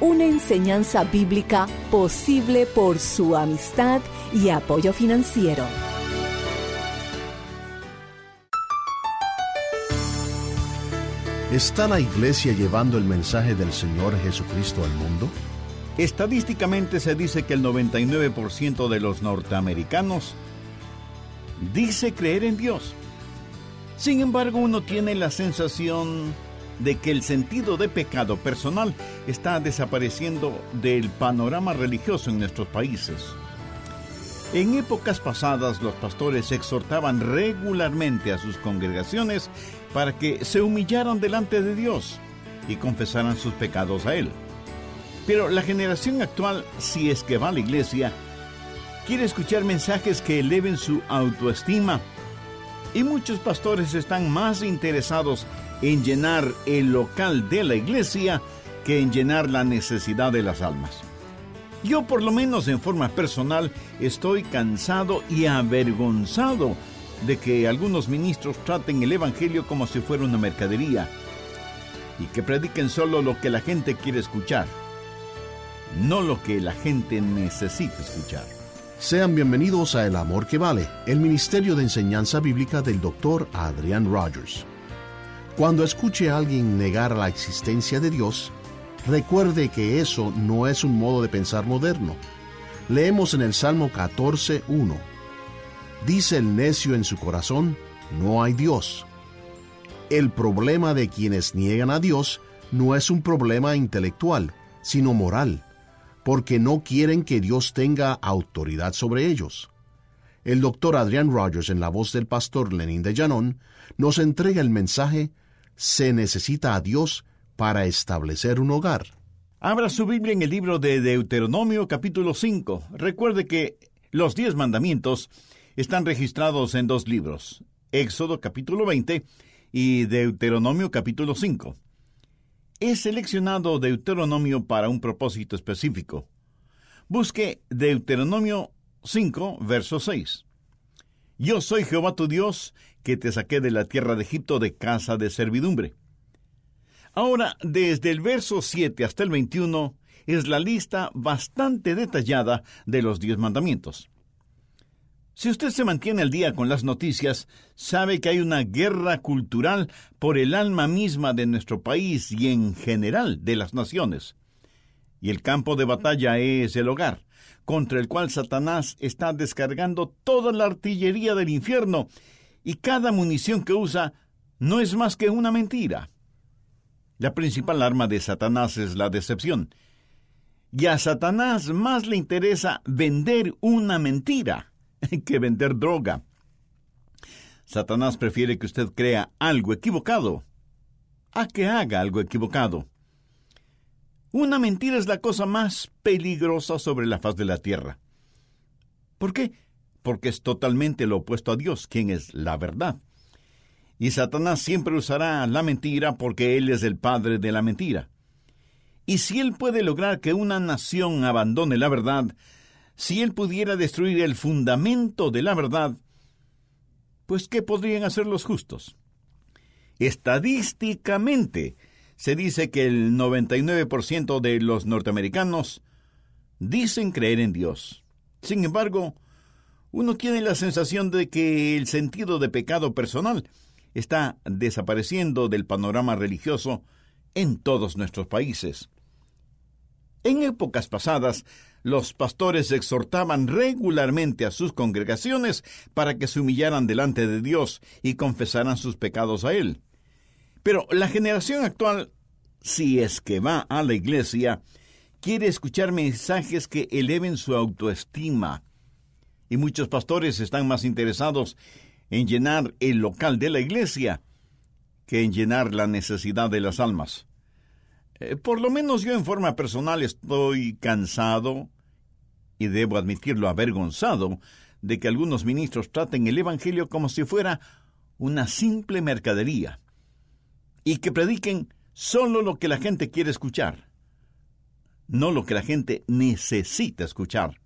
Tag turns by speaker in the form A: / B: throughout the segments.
A: una enseñanza bíblica posible por su amistad y apoyo financiero.
B: ¿Está la iglesia llevando el mensaje del Señor Jesucristo al mundo?
C: Estadísticamente se dice que el 99% de los norteamericanos dice creer en Dios. Sin embargo, uno tiene la sensación de que el sentido de pecado personal está desapareciendo del panorama religioso en nuestros países. En épocas pasadas los pastores exhortaban regularmente a sus congregaciones para que se humillaran delante de Dios y confesaran sus pecados a Él. Pero la generación actual, si es que va a la iglesia, quiere escuchar mensajes que eleven su autoestima. Y muchos pastores están más interesados en llenar el local de la iglesia que en llenar la necesidad de las almas. Yo por lo menos en forma personal estoy cansado y avergonzado de que algunos ministros traten el Evangelio como si fuera una mercadería y que prediquen solo lo que la gente quiere escuchar, no lo que la gente necesita escuchar.
B: Sean bienvenidos a El Amor que Vale, el Ministerio de Enseñanza Bíblica del Dr. Adrián Rogers. Cuando escuche a alguien negar la existencia de Dios, Recuerde que eso no es un modo de pensar moderno. Leemos en el Salmo 14.1. Dice el necio en su corazón, no hay Dios. El problema de quienes niegan a Dios no es un problema intelectual, sino moral, porque no quieren que Dios tenga autoridad sobre ellos. El doctor Adrian Rogers, en la voz del pastor Lenin de Llanón, nos entrega el mensaje Se necesita a Dios para establecer un hogar.
C: Abra su Biblia en el libro de Deuteronomio capítulo 5. Recuerde que los diez mandamientos están registrados en dos libros, Éxodo capítulo 20 y Deuteronomio capítulo 5. He seleccionado Deuteronomio para un propósito específico. Busque Deuteronomio 5, verso 6. Yo soy Jehová tu Dios, que te saqué de la tierra de Egipto de casa de servidumbre. Ahora, desde el verso 7 hasta el 21 es la lista bastante detallada de los diez mandamientos. Si usted se mantiene al día con las noticias, sabe que hay una guerra cultural por el alma misma de nuestro país y en general de las naciones. Y el campo de batalla es el hogar, contra el cual Satanás está descargando toda la artillería del infierno, y cada munición que usa no es más que una mentira. La principal arma de Satanás es la decepción. Y a Satanás más le interesa vender una mentira que vender droga. Satanás prefiere que usted crea algo equivocado a que haga algo equivocado. Una mentira es la cosa más peligrosa sobre la faz de la tierra. ¿Por qué? Porque es totalmente lo opuesto a Dios, quien es la verdad. Y Satanás siempre usará la mentira porque él es el padre de la mentira. Y si él puede lograr que una nación abandone la verdad, si él pudiera destruir el fundamento de la verdad, pues ¿qué podrían hacer los justos? Estadísticamente, se dice que el 99% de los norteamericanos dicen creer en Dios. Sin embargo, uno tiene la sensación de que el sentido de pecado personal está desapareciendo del panorama religioso en todos nuestros países. En épocas pasadas, los pastores exhortaban regularmente a sus congregaciones para que se humillaran delante de Dios y confesaran sus pecados a Él. Pero la generación actual, si es que va a la iglesia, quiere escuchar mensajes que eleven su autoestima. Y muchos pastores están más interesados en llenar el local de la iglesia que en llenar la necesidad de las almas. Eh, por lo menos yo en forma personal estoy cansado y debo admitirlo avergonzado de que algunos ministros traten el Evangelio como si fuera una simple mercadería y que prediquen solo lo que la gente quiere escuchar, no lo que la gente necesita escuchar.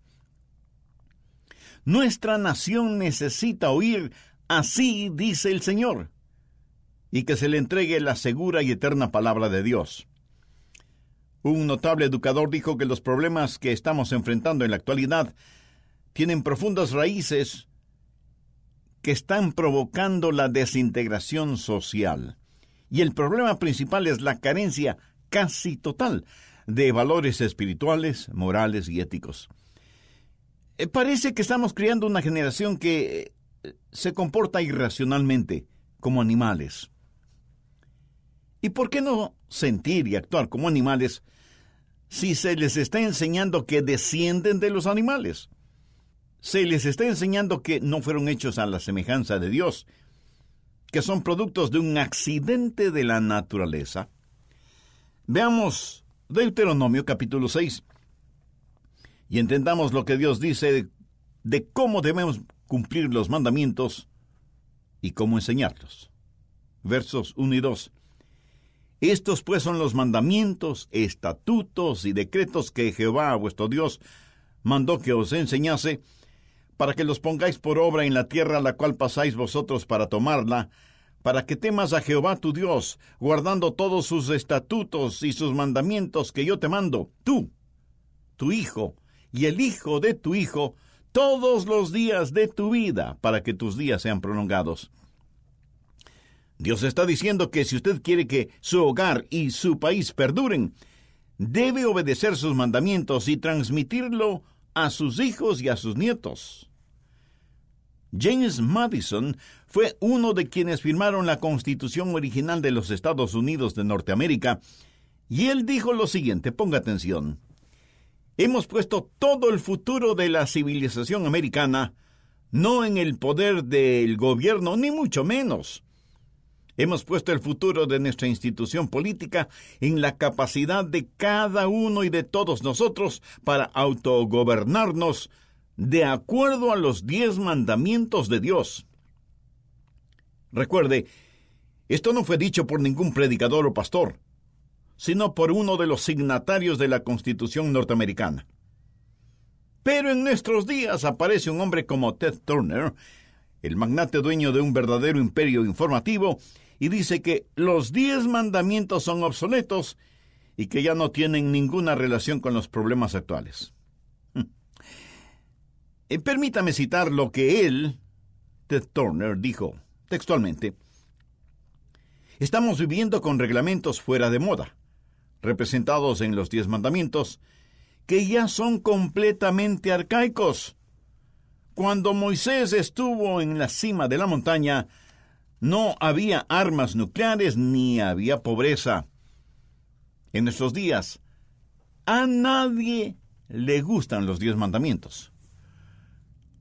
C: Nuestra nación necesita oír así dice el Señor y que se le entregue la segura y eterna palabra de Dios. Un notable educador dijo que los problemas que estamos enfrentando en la actualidad tienen profundas raíces que están provocando la desintegración social. Y el problema principal es la carencia casi total de valores espirituales, morales y éticos. Eh, parece que estamos criando una generación que eh, se comporta irracionalmente, como animales. ¿Y por qué no sentir y actuar como animales si se les está enseñando que descienden de los animales? Se les está enseñando que no fueron hechos a la semejanza de Dios, que son productos de un accidente de la naturaleza. Veamos Deuteronomio capítulo 6 y entendamos lo que Dios dice de, de cómo debemos cumplir los mandamientos y cómo enseñarlos. Versos 1 y 2. Estos pues son los mandamientos, estatutos y decretos que Jehová vuestro Dios mandó que os enseñase, para que los pongáis por obra en la tierra a la cual pasáis vosotros para tomarla, para que temas a Jehová tu Dios, guardando todos sus estatutos y sus mandamientos que yo te mando, tú, tu hijo y el hijo de tu hijo, todos los días de tu vida, para que tus días sean prolongados. Dios está diciendo que si usted quiere que su hogar y su país perduren, debe obedecer sus mandamientos y transmitirlo a sus hijos y a sus nietos. James Madison fue uno de quienes firmaron la Constitución original de los Estados Unidos de Norteamérica, y él dijo lo siguiente, ponga atención. Hemos puesto todo el futuro de la civilización americana no en el poder del gobierno, ni mucho menos, Hemos puesto el futuro de nuestra institución política en la capacidad de cada uno y de todos nosotros para autogobernarnos de acuerdo a los diez mandamientos de Dios. Recuerde, esto no fue dicho por ningún predicador o pastor, sino por uno de los signatarios de la Constitución norteamericana. Pero en nuestros días aparece un hombre como Ted Turner, el magnate dueño de un verdadero imperio informativo, y dice que los diez mandamientos son obsoletos y que ya no tienen ninguna relación con los problemas actuales. Eh, permítame citar lo que él, Ted Turner, dijo textualmente. Estamos viviendo con reglamentos fuera de moda, representados en los diez mandamientos, que ya son completamente arcaicos. Cuando Moisés estuvo en la cima de la montaña, no había armas nucleares ni había pobreza. En nuestros días, a nadie le gustan los diez mandamientos.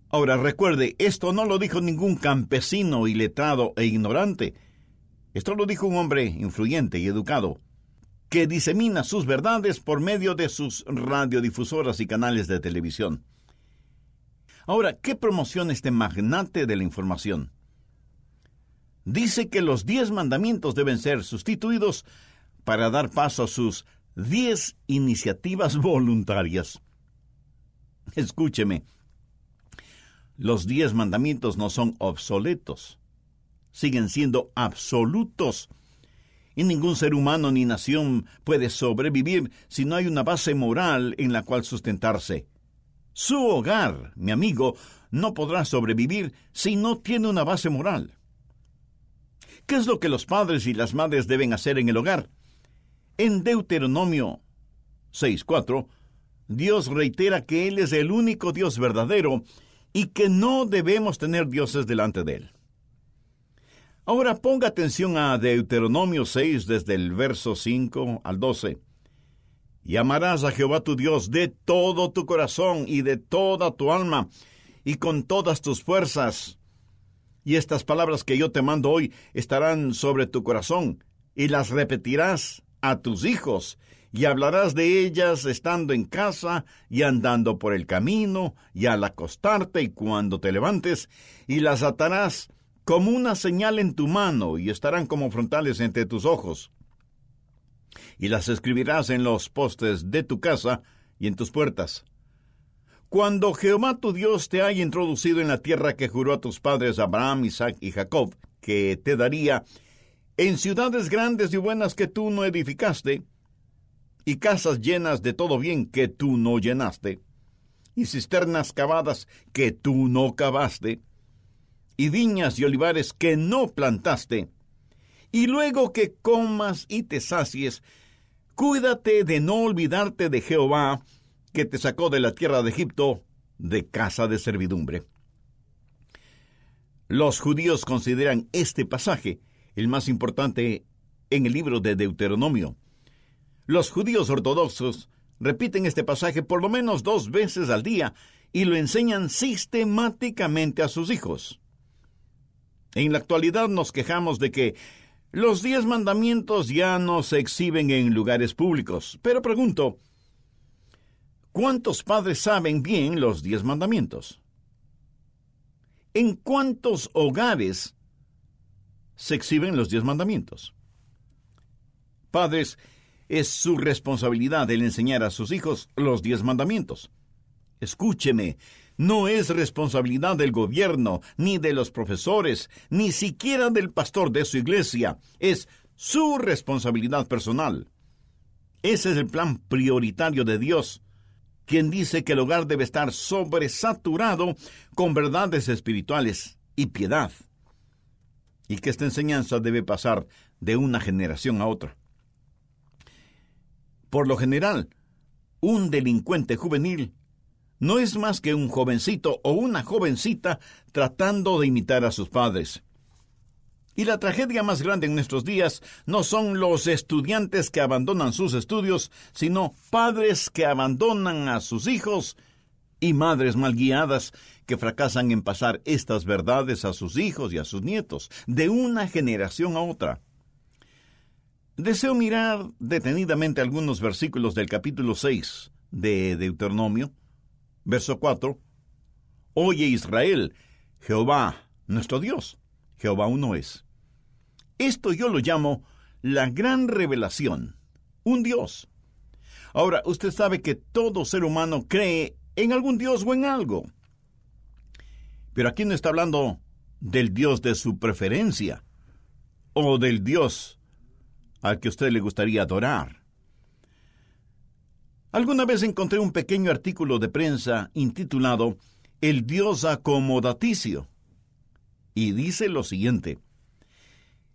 C: Ahora recuerde, esto no lo dijo ningún campesino iletrado e ignorante. Esto lo dijo un hombre influyente y educado, que disemina sus verdades por medio de sus radiodifusoras y canales de televisión. Ahora, ¿qué promociona este magnate de la información? Dice que los diez mandamientos deben ser sustituidos para dar paso a sus diez iniciativas voluntarias. Escúcheme, los diez mandamientos no son obsoletos, siguen siendo absolutos. Y ningún ser humano ni nación puede sobrevivir si no hay una base moral en la cual sustentarse. Su hogar, mi amigo, no podrá sobrevivir si no tiene una base moral. ¿Qué es lo que los padres y las madres deben hacer en el hogar? En Deuteronomio 6.4, Dios reitera que Él es el único Dios verdadero y que no debemos tener dioses delante de Él. Ahora ponga atención a Deuteronomio 6 desde el verso 5 al 12. Y amarás a Jehová tu Dios de todo tu corazón y de toda tu alma y con todas tus fuerzas. Y estas palabras que yo te mando hoy estarán sobre tu corazón y las repetirás a tus hijos y hablarás de ellas estando en casa y andando por el camino y al acostarte y cuando te levantes y las atarás como una señal en tu mano y estarán como frontales entre tus ojos. Y las escribirás en los postes de tu casa y en tus puertas. Cuando Jehová tu Dios te haya introducido en la tierra que juró a tus padres Abraham, Isaac y Jacob, que te daría, en ciudades grandes y buenas que tú no edificaste, y casas llenas de todo bien que tú no llenaste, y cisternas cavadas que tú no cavaste, y viñas y olivares que no plantaste, y luego que comas y te sacies, cuídate de no olvidarte de Jehová, que te sacó de la tierra de Egipto, de casa de servidumbre. Los judíos consideran este pasaje el más importante en el libro de Deuteronomio. Los judíos ortodoxos repiten este pasaje por lo menos dos veces al día y lo enseñan sistemáticamente a sus hijos. En la actualidad nos quejamos de que los diez mandamientos ya no se exhiben en lugares públicos, pero pregunto, ¿cuántos padres saben bien los diez mandamientos? ¿En cuántos hogares se exhiben los diez mandamientos? Padres, es su responsabilidad el enseñar a sus hijos los diez mandamientos. Escúcheme, no es responsabilidad del gobierno, ni de los profesores, ni siquiera del pastor de su iglesia. Es su responsabilidad personal. Ese es el plan prioritario de Dios, quien dice que el hogar debe estar sobresaturado con verdades espirituales y piedad, y que esta enseñanza debe pasar de una generación a otra. Por lo general, un delincuente juvenil no es más que un jovencito o una jovencita tratando de imitar a sus padres. Y la tragedia más grande en nuestros días no son los estudiantes que abandonan sus estudios, sino padres que abandonan a sus hijos y madres mal guiadas que fracasan en pasar estas verdades a sus hijos y a sus nietos, de una generación a otra. Deseo mirar detenidamente algunos versículos del capítulo 6 de Deuteronomio, Verso 4. Oye Israel, Jehová, nuestro Dios, Jehová uno es. Esto yo lo llamo la gran revelación, un Dios. Ahora, usted sabe que todo ser humano cree en algún Dios o en algo. Pero aquí no está hablando del Dios de su preferencia o del Dios al que usted le gustaría adorar. Alguna vez encontré un pequeño artículo de prensa intitulado El Dios acomodaticio. Y dice lo siguiente.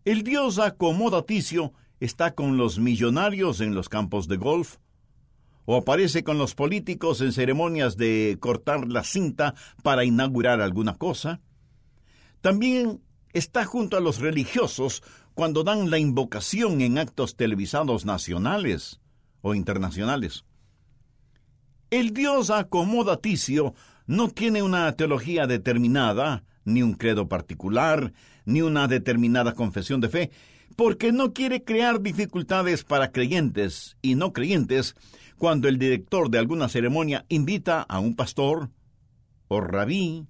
C: El Dios acomodaticio está con los millonarios en los campos de golf, o aparece con los políticos en ceremonias de cortar la cinta para inaugurar alguna cosa. También está junto a los religiosos cuando dan la invocación en actos televisados nacionales o internacionales. El Dios acomodaticio no tiene una teología determinada, ni un credo particular, ni una determinada confesión de fe, porque no quiere crear dificultades para creyentes y no creyentes cuando el director de alguna ceremonia invita a un pastor, o rabí,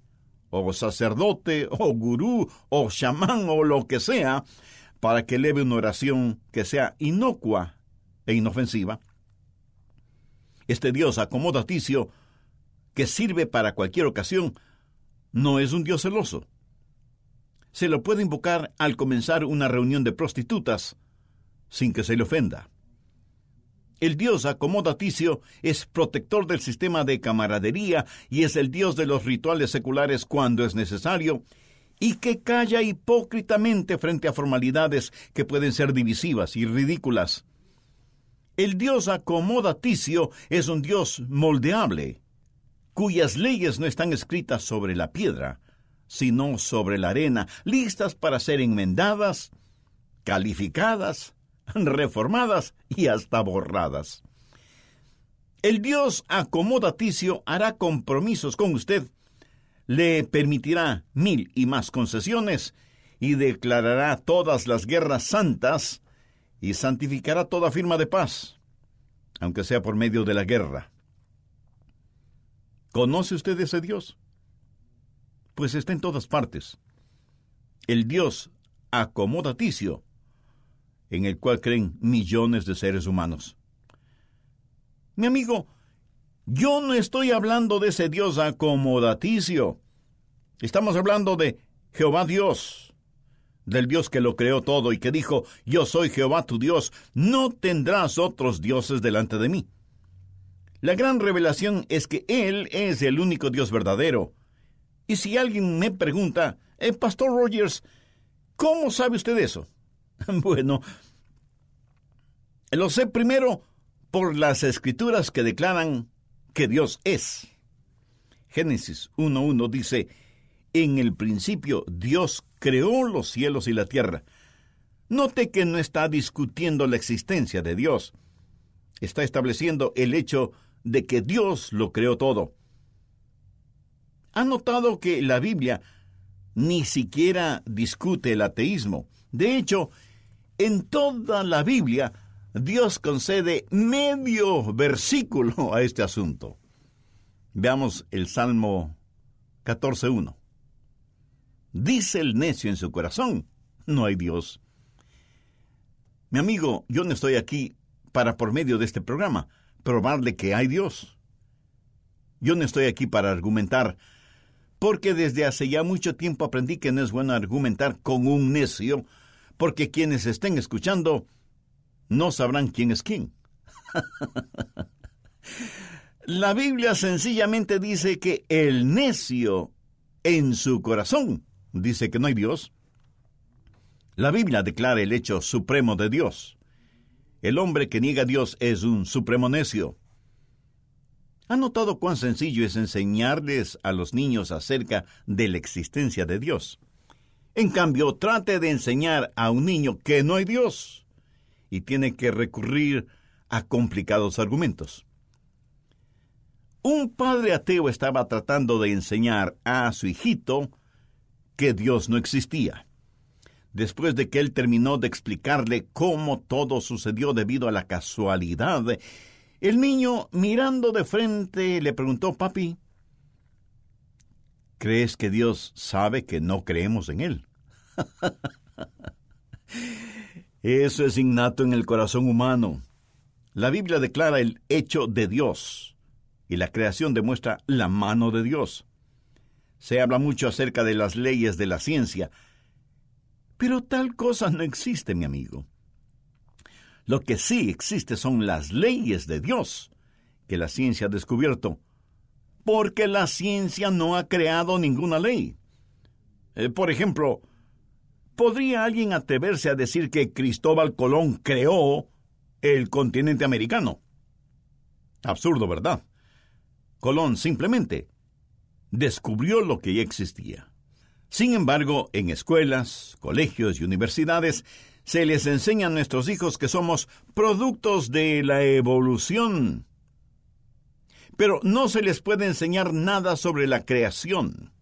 C: o sacerdote, o gurú, o chamán, o lo que sea, para que eleve una oración que sea inocua e inofensiva. Este Dios acomodaticio, que sirve para cualquier ocasión, no es un Dios celoso. Se lo puede invocar al comenzar una reunión de prostitutas sin que se le ofenda. El Dios acomodaticio es protector del sistema de camaradería y es el Dios de los rituales seculares cuando es necesario, y que calla hipócritamente frente a formalidades que pueden ser divisivas y ridículas. El Dios acomodaticio es un Dios moldeable, cuyas leyes no están escritas sobre la piedra, sino sobre la arena, listas para ser enmendadas, calificadas, reformadas y hasta borradas. El Dios acomodaticio hará compromisos con usted, le permitirá mil y más concesiones y declarará todas las guerras santas y santificará toda firma de paz, aunque sea por medio de la guerra. ¿Conoce usted ese Dios? Pues está en todas partes. El Dios acomodaticio, en el cual creen millones de seres humanos. Mi amigo, yo no estoy hablando de ese Dios acomodaticio. Estamos hablando de Jehová Dios, del Dios que lo creó todo y que dijo, yo soy Jehová tu Dios, no tendrás otros dioses delante de mí. La gran revelación es que Él es el único Dios verdadero. Y si alguien me pregunta, eh, Pastor Rogers, ¿cómo sabe usted eso? bueno, lo sé primero por las escrituras que declaran que Dios es. Génesis 1.1 dice, en el principio Dios creó los cielos y la tierra. Note que no está discutiendo la existencia de Dios. Está estableciendo el hecho de que Dios lo creó todo. ¿Ha notado que la Biblia ni siquiera discute el ateísmo? De hecho, en toda la Biblia, Dios concede medio versículo a este asunto. Veamos el Salmo 14.1. Dice el necio en su corazón, no hay Dios. Mi amigo, yo no estoy aquí para, por medio de este programa, probarle que hay Dios. Yo no estoy aquí para argumentar, porque desde hace ya mucho tiempo aprendí que no es bueno argumentar con un necio, porque quienes estén escuchando no sabrán quién es quién. La Biblia sencillamente dice que el necio en su corazón dice que no hay Dios. La Biblia declara el hecho supremo de Dios. El hombre que niega a Dios es un supremo necio. ¿Ha notado cuán sencillo es enseñarles a los niños acerca de la existencia de Dios? En cambio, trate de enseñar a un niño que no hay Dios y tiene que recurrir a complicados argumentos. Un padre ateo estaba tratando de enseñar a su hijito que Dios no existía después de que él terminó de explicarle cómo todo sucedió debido a la casualidad, el niño, mirando de frente, le preguntó, Papi, ¿crees que Dios sabe que no creemos en Él? Eso es innato en el corazón humano. La Biblia declara el hecho de Dios y la creación demuestra la mano de Dios. Se habla mucho acerca de las leyes de la ciencia, pero tal cosa no existe, mi amigo. Lo que sí existe son las leyes de Dios que la ciencia ha descubierto, porque la ciencia no ha creado ninguna ley. Eh, por ejemplo, ¿podría alguien atreverse a decir que Cristóbal Colón creó el continente americano? Absurdo, ¿verdad? Colón simplemente descubrió lo que ya existía. Sin embargo, en escuelas, colegios y universidades se les enseña a nuestros hijos que somos productos de la evolución. Pero no se les puede enseñar nada sobre la creación.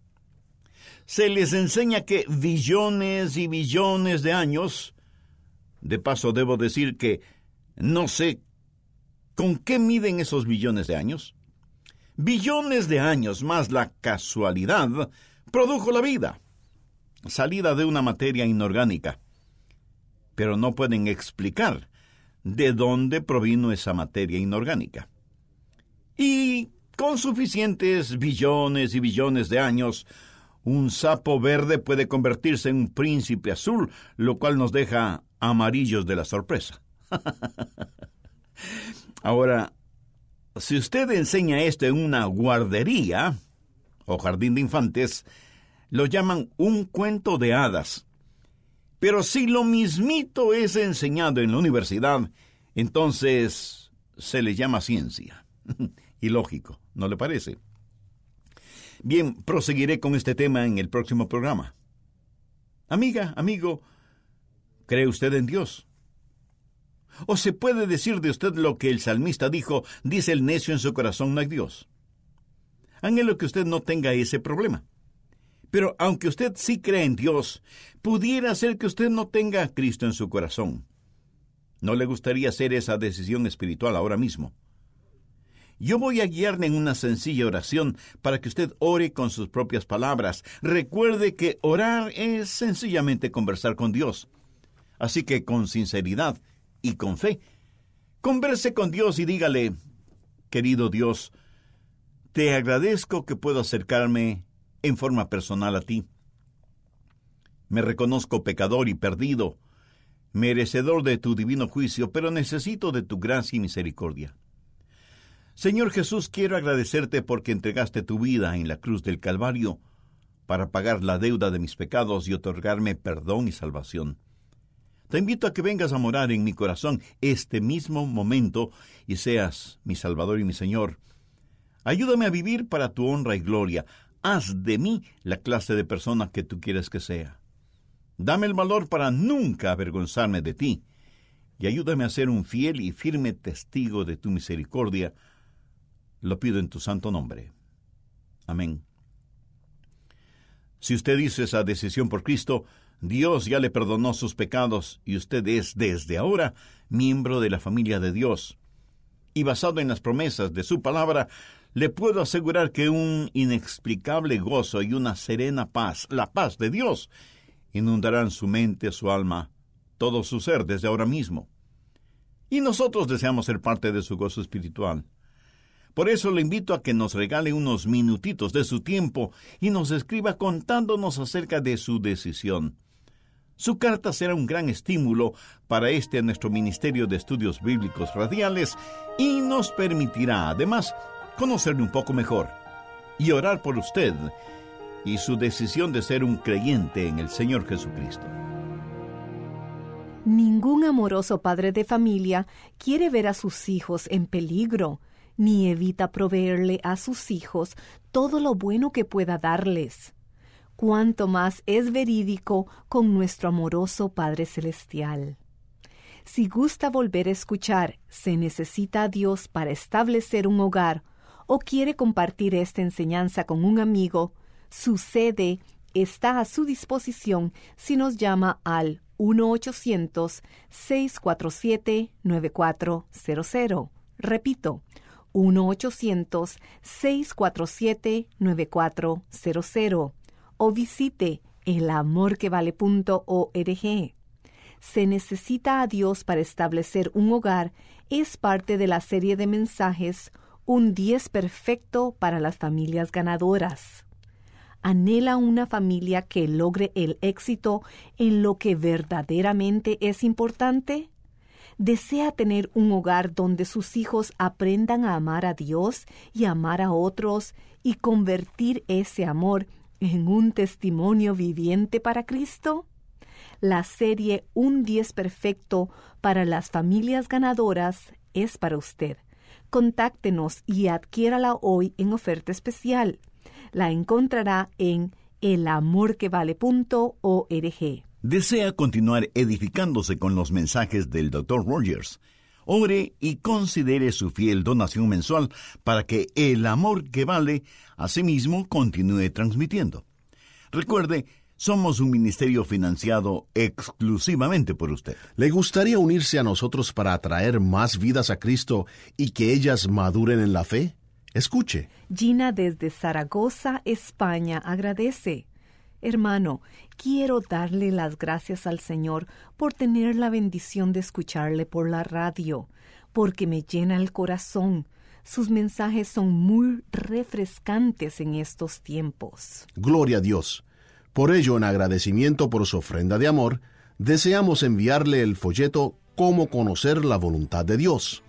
C: Se les enseña que billones y billones de años, de paso debo decir que no sé con qué miden esos billones de años, billones de años más la casualidad produjo la vida, salida de una materia inorgánica. Pero no pueden explicar de dónde provino esa materia inorgánica. Y con suficientes billones y billones de años, un sapo verde puede convertirse en un príncipe azul, lo cual nos deja amarillos de la sorpresa. Ahora, si usted enseña esto en una guardería, o jardín de infantes, lo llaman un cuento de hadas. Pero si lo mismito es enseñado en la universidad, entonces se le llama ciencia. y lógico, ¿no le parece? Bien, proseguiré con este tema en el próximo programa. Amiga, amigo, ¿cree usted en Dios? ¿O se puede decir de usted lo que el salmista dijo, dice el necio en su corazón no hay Dios? Anhelo que usted no tenga ese problema. Pero aunque usted sí cree en Dios, pudiera ser que usted no tenga a Cristo en su corazón. ¿No le gustaría hacer esa decisión espiritual ahora mismo? Yo voy a guiarle en una sencilla oración para que usted ore con sus propias palabras. Recuerde que orar es sencillamente conversar con Dios. Así que con sinceridad y con fe, converse con Dios y dígale, querido Dios, te agradezco que puedo acercarme en forma personal a ti. Me reconozco pecador y perdido, merecedor de tu divino juicio, pero necesito de tu gracia y misericordia. Señor Jesús, quiero agradecerte porque entregaste tu vida en la cruz del Calvario para pagar la deuda de mis pecados y otorgarme perdón y salvación. Te invito a que vengas a morar en mi corazón este mismo momento y seas mi Salvador y mi Señor. Ayúdame a vivir para tu honra y gloria. Haz de mí la clase de persona que tú quieres que sea. Dame el valor para nunca avergonzarme de ti y ayúdame a ser un fiel y firme testigo de tu misericordia lo pido en tu santo nombre. Amén. Si usted hizo esa decisión por Cristo, Dios ya le perdonó sus pecados y usted es desde ahora miembro de la familia de Dios. Y basado en las promesas de su palabra, le puedo asegurar que un inexplicable gozo y una serena paz, la paz de Dios, inundarán su mente, su alma, todo su ser desde ahora mismo. Y nosotros deseamos ser parte de su gozo espiritual. Por eso le invito a que nos regale unos minutitos de su tiempo y nos escriba contándonos acerca de su decisión. Su carta será un gran estímulo para este nuestro Ministerio de Estudios Bíblicos Radiales y nos permitirá además conocerle un poco mejor y orar por usted y su decisión de ser un creyente en el Señor Jesucristo.
A: Ningún amoroso padre de familia quiere ver a sus hijos en peligro ni evita proveerle a sus hijos todo lo bueno que pueda darles. Cuanto más es verídico con nuestro amoroso Padre Celestial. Si gusta volver a escuchar, se necesita a Dios para establecer un hogar o quiere compartir esta enseñanza con un amigo, su sede está a su disposición si nos llama al 1-800-647-9400. Repito, 1-800-647-9400 o visite elamorquevale.org. Se necesita a Dios para establecer un hogar es parte de la serie de mensajes Un 10 perfecto para las familias ganadoras. ¿Anhela una familia que logre el éxito en lo que verdaderamente es importante? desea tener un hogar donde sus hijos aprendan a amar a Dios y amar a otros y convertir ese amor en un testimonio viviente para Cristo? La serie Un 10 Perfecto para las familias ganadoras es para usted. Contáctenos y adquiérala hoy en oferta especial. La encontrará en elamorquevale.org
C: desea continuar edificándose con los mensajes del Dr. Rogers, ore y considere su fiel donación mensual para que el amor que vale asimismo continúe transmitiendo. Recuerde, somos un ministerio financiado exclusivamente por usted.
B: ¿Le gustaría unirse a nosotros para atraer más vidas a Cristo y que ellas maduren en la fe? Escuche.
A: Gina desde Zaragoza, España, agradece. Hermano, quiero darle las gracias al Señor por tener la bendición de escucharle por la radio, porque me llena el corazón. Sus mensajes son muy refrescantes en estos tiempos.
B: Gloria a Dios. Por ello, en agradecimiento por su ofrenda de amor, deseamos enviarle el folleto Cómo conocer la voluntad de Dios.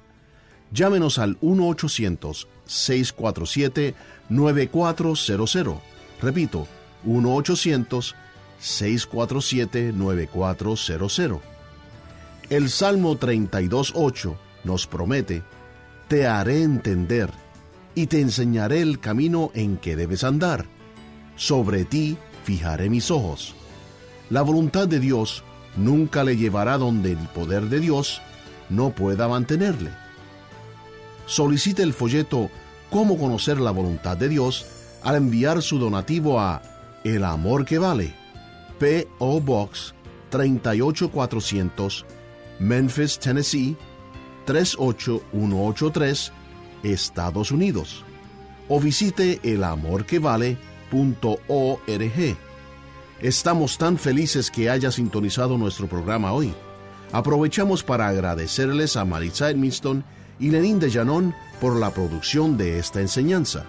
B: Llámenos al 1-800-647-9400. Repito, 1-800-647-9400. El Salmo 32.8 nos promete, Te haré entender y te enseñaré el camino en que debes andar. Sobre ti fijaré mis ojos. La voluntad de Dios nunca le llevará donde el poder de Dios no pueda mantenerle. Solicite el folleto Cómo conocer la voluntad de Dios al enviar su donativo a El Amor que Vale, P.O. Box 38400, Memphis, Tennessee 38183, Estados Unidos. O visite Estamos tan felices que haya sintonizado nuestro programa hoy. Aprovechamos para agradecerles a Marisa Edmiston y Lenín de Llanón por la producción de esta enseñanza.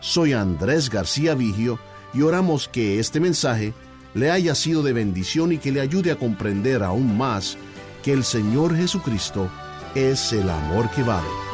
B: Soy Andrés García Vigio y oramos que este mensaje le haya sido de bendición y que le ayude a comprender aún más que el Señor Jesucristo es el amor que vale.